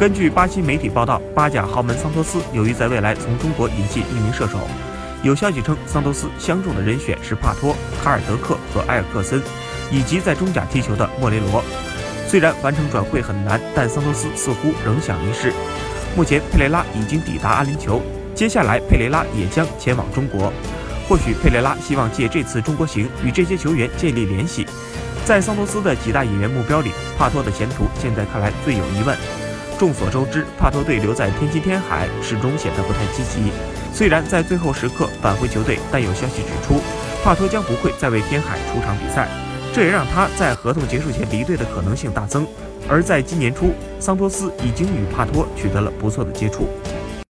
根据巴西媒体报道，巴甲豪门桑托斯由于在未来从中国引进一名射手，有消息称桑托斯相中的人选是帕托、卡尔德克和埃尔克森，以及在中甲踢球的莫雷罗。虽然完成转会很难，但桑托斯似乎仍想一试。目前佩雷拉已经抵达阿联酋，接下来佩雷拉也将前往中国。或许佩雷拉希望借这次中国行与这些球员建立联系。在桑托斯的几大引援目标里，帕托的前途现在看来最有疑问。众所周知，帕托队留在天津天海始终显得不太积极。虽然在最后时刻返回球队，但有消息指出，帕托将不会再为天海出场比赛，这也让他在合同结束前离队的可能性大增。而在今年初，桑托斯已经与帕托取得了不错的接触。